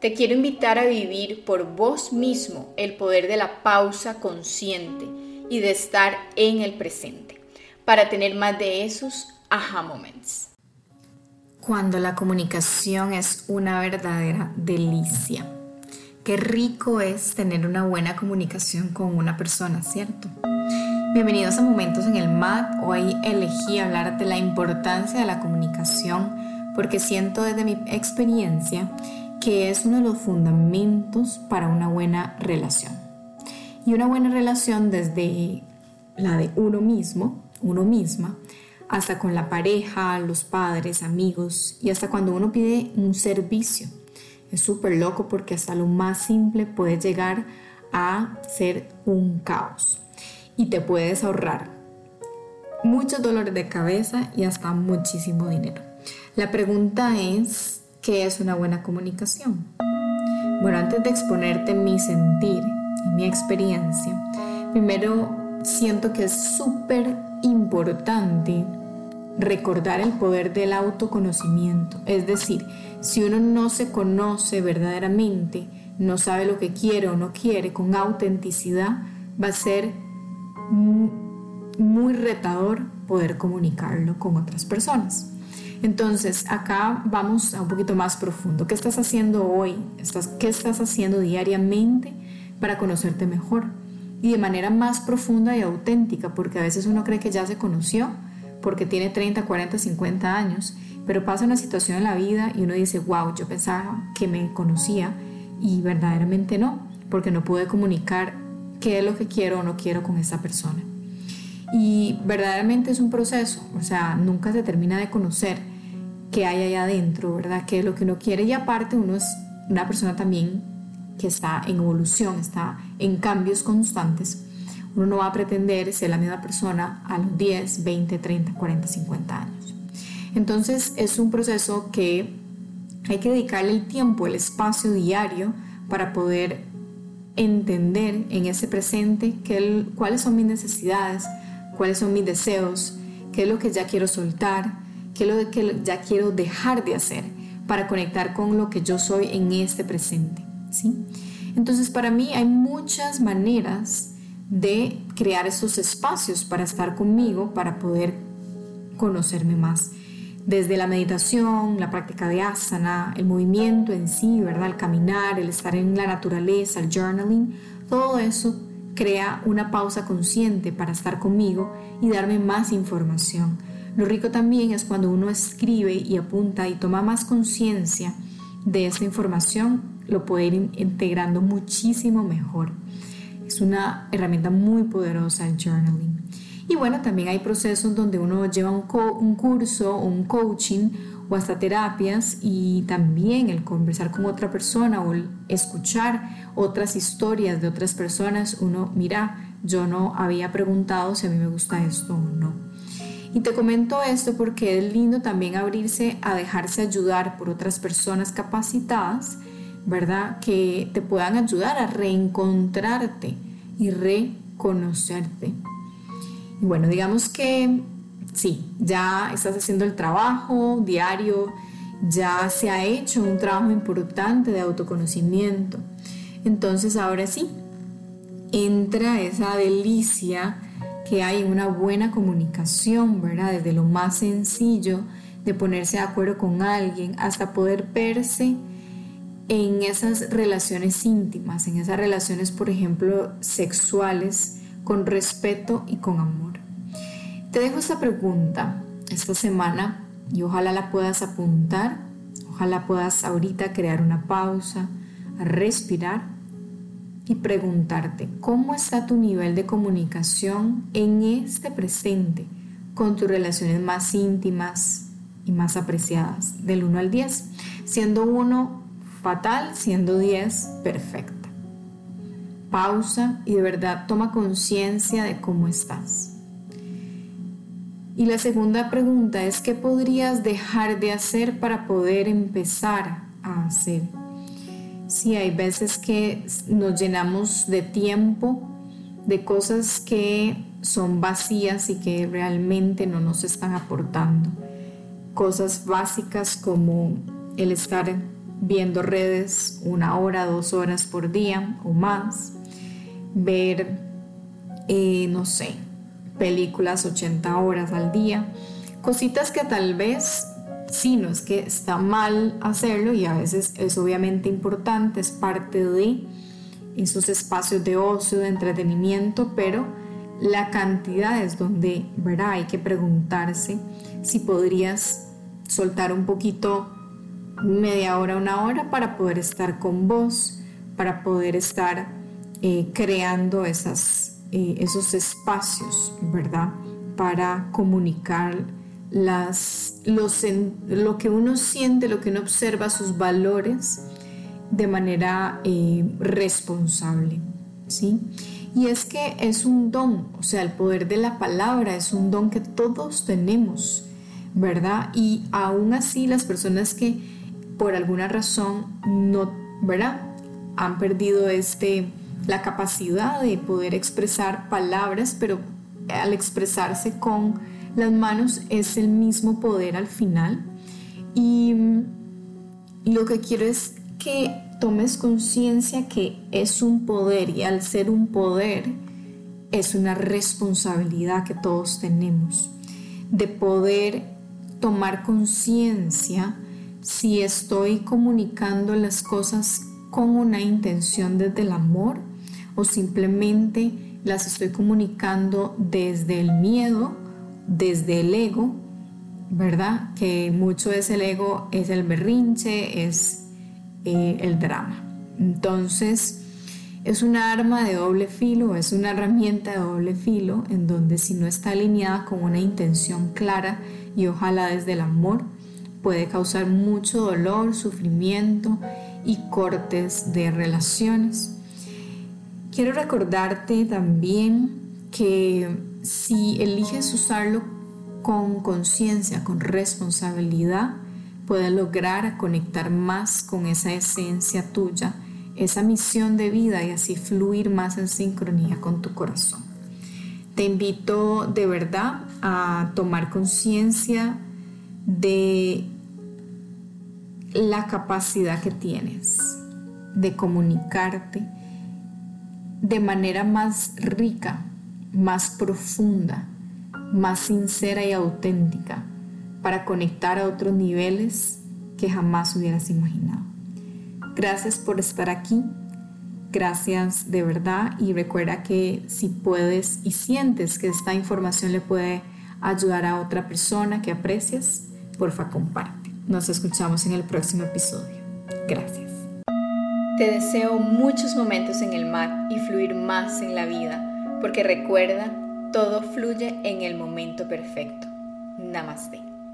Te quiero invitar a vivir por vos mismo el poder de la pausa consciente y de estar en el presente para tener más de esos aha moments. Cuando la comunicación es una verdadera delicia. Qué rico es tener una buena comunicación con una persona, ¿cierto? Bienvenidos a Momentos en el MAT. Hoy elegí hablar de la importancia de la comunicación porque siento desde mi experiencia que es uno de los fundamentos para una buena relación. Y una buena relación desde la de uno mismo, uno misma, hasta con la pareja, los padres, amigos y hasta cuando uno pide un servicio. Es súper loco porque hasta lo más simple puede llegar a ser un caos y te puedes ahorrar muchos dolores de cabeza y hasta muchísimo dinero. La pregunta es, ¿Qué es una buena comunicación? Bueno, antes de exponerte mi sentir y mi experiencia, primero siento que es súper importante recordar el poder del autoconocimiento. Es decir, si uno no se conoce verdaderamente, no sabe lo que quiere o no quiere con autenticidad, va a ser muy retador poder comunicarlo con otras personas. Entonces, acá vamos a un poquito más profundo. ¿Qué estás haciendo hoy? ¿Qué estás haciendo diariamente para conocerte mejor? Y de manera más profunda y auténtica, porque a veces uno cree que ya se conoció porque tiene 30, 40, 50 años, pero pasa una situación en la vida y uno dice, wow, yo pensaba que me conocía y verdaderamente no, porque no pude comunicar qué es lo que quiero o no quiero con esa persona. Y verdaderamente es un proceso, o sea, nunca se termina de conocer qué hay allá adentro, ¿verdad? ¿Qué es lo que uno quiere? Y aparte uno es una persona también que está en evolución, está en cambios constantes. Uno no va a pretender ser la misma persona a los 10, 20, 30, 40, 50 años. Entonces es un proceso que hay que dedicarle el tiempo, el espacio diario para poder entender en ese presente cuáles son mis necesidades, cuáles son mis deseos, qué es lo que ya quiero soltar, qué es lo que ya quiero dejar de hacer para conectar con lo que yo soy en este presente. ¿sí? Entonces, para mí hay muchas maneras de crear esos espacios para estar conmigo, para poder conocerme más. Desde la meditación, la práctica de asana, el movimiento en sí, ¿verdad? El caminar, el estar en la naturaleza, el journaling, todo eso crea una pausa consciente para estar conmigo y darme más información lo rico también es cuando uno escribe y apunta y toma más conciencia de esta información, lo puede ir integrando muchísimo mejor. Es una herramienta muy poderosa el journaling. Y bueno, también hay procesos donde uno lleva un, un curso un coaching o hasta terapias y también el conversar con otra persona o escuchar otras historias de otras personas, uno mira, yo no había preguntado si a mí me gusta esto o no. Y te comento esto porque es lindo también abrirse a dejarse ayudar por otras personas capacitadas, ¿verdad? Que te puedan ayudar a reencontrarte y reconocerte. Y bueno, digamos que sí, ya estás haciendo el trabajo diario, ya se ha hecho un trabajo importante de autoconocimiento. Entonces ahora sí, entra esa delicia que hay una buena comunicación, ¿verdad? Desde lo más sencillo de ponerse de acuerdo con alguien hasta poder verse en esas relaciones íntimas, en esas relaciones, por ejemplo, sexuales, con respeto y con amor. Te dejo esta pregunta esta semana y ojalá la puedas apuntar, ojalá puedas ahorita crear una pausa, respirar y preguntarte cómo está tu nivel de comunicación en este presente con tus relaciones más íntimas y más apreciadas, del 1 al 10, siendo 1 fatal, siendo 10 perfecta. pausa y de verdad toma conciencia de cómo estás. Y la segunda pregunta es, ¿qué podrías dejar de hacer para poder empezar a hacer? Si hay veces que nos llenamos de tiempo, de cosas que son vacías y que realmente no nos están aportando. Cosas básicas como el estar viendo redes una hora, dos horas por día o más, ver, eh, no sé, películas 80 horas al día, cositas que tal vez sí, no es que está mal hacerlo y a veces es obviamente importante, es parte de esos espacios de ocio, de entretenimiento, pero la cantidad es donde, ¿verdad? Hay que preguntarse si podrías soltar un poquito, media hora, una hora, para poder estar con vos, para poder estar eh, creando esas eh, esos espacios, ¿verdad? Para comunicar las, los, lo que uno siente, lo que uno observa, sus valores de manera eh, responsable, ¿sí? Y es que es un don, o sea, el poder de la palabra es un don que todos tenemos, ¿verdad? Y aún así las personas que por alguna razón no, ¿verdad? Han perdido este, la capacidad de poder expresar palabras, pero al expresarse con las manos es el mismo poder al final. Y lo que quiero es que tomes conciencia que es un poder y al ser un poder es una responsabilidad que todos tenemos de poder tomar conciencia si estoy comunicando las cosas con una intención desde el amor o simplemente las estoy comunicando desde el miedo, desde el ego, ¿verdad? Que mucho es el ego, es el berrinche, es eh, el drama. Entonces, es una arma de doble filo, es una herramienta de doble filo en donde si no está alineada con una intención clara y ojalá desde el amor, puede causar mucho dolor, sufrimiento y cortes de relaciones. Quiero recordarte también que si eliges usarlo con conciencia, con responsabilidad, puedes lograr conectar más con esa esencia tuya, esa misión de vida y así fluir más en sincronía con tu corazón. Te invito de verdad a tomar conciencia de la capacidad que tienes de comunicarte de manera más rica, más profunda, más sincera y auténtica para conectar a otros niveles que jamás hubieras imaginado. Gracias por estar aquí. Gracias de verdad y recuerda que si puedes y sientes que esta información le puede ayudar a otra persona que aprecias, porfa comparte. Nos escuchamos en el próximo episodio. Gracias. Te deseo muchos momentos en el mar y fluir más en la vida, porque recuerda, todo fluye en el momento perfecto. Namaste.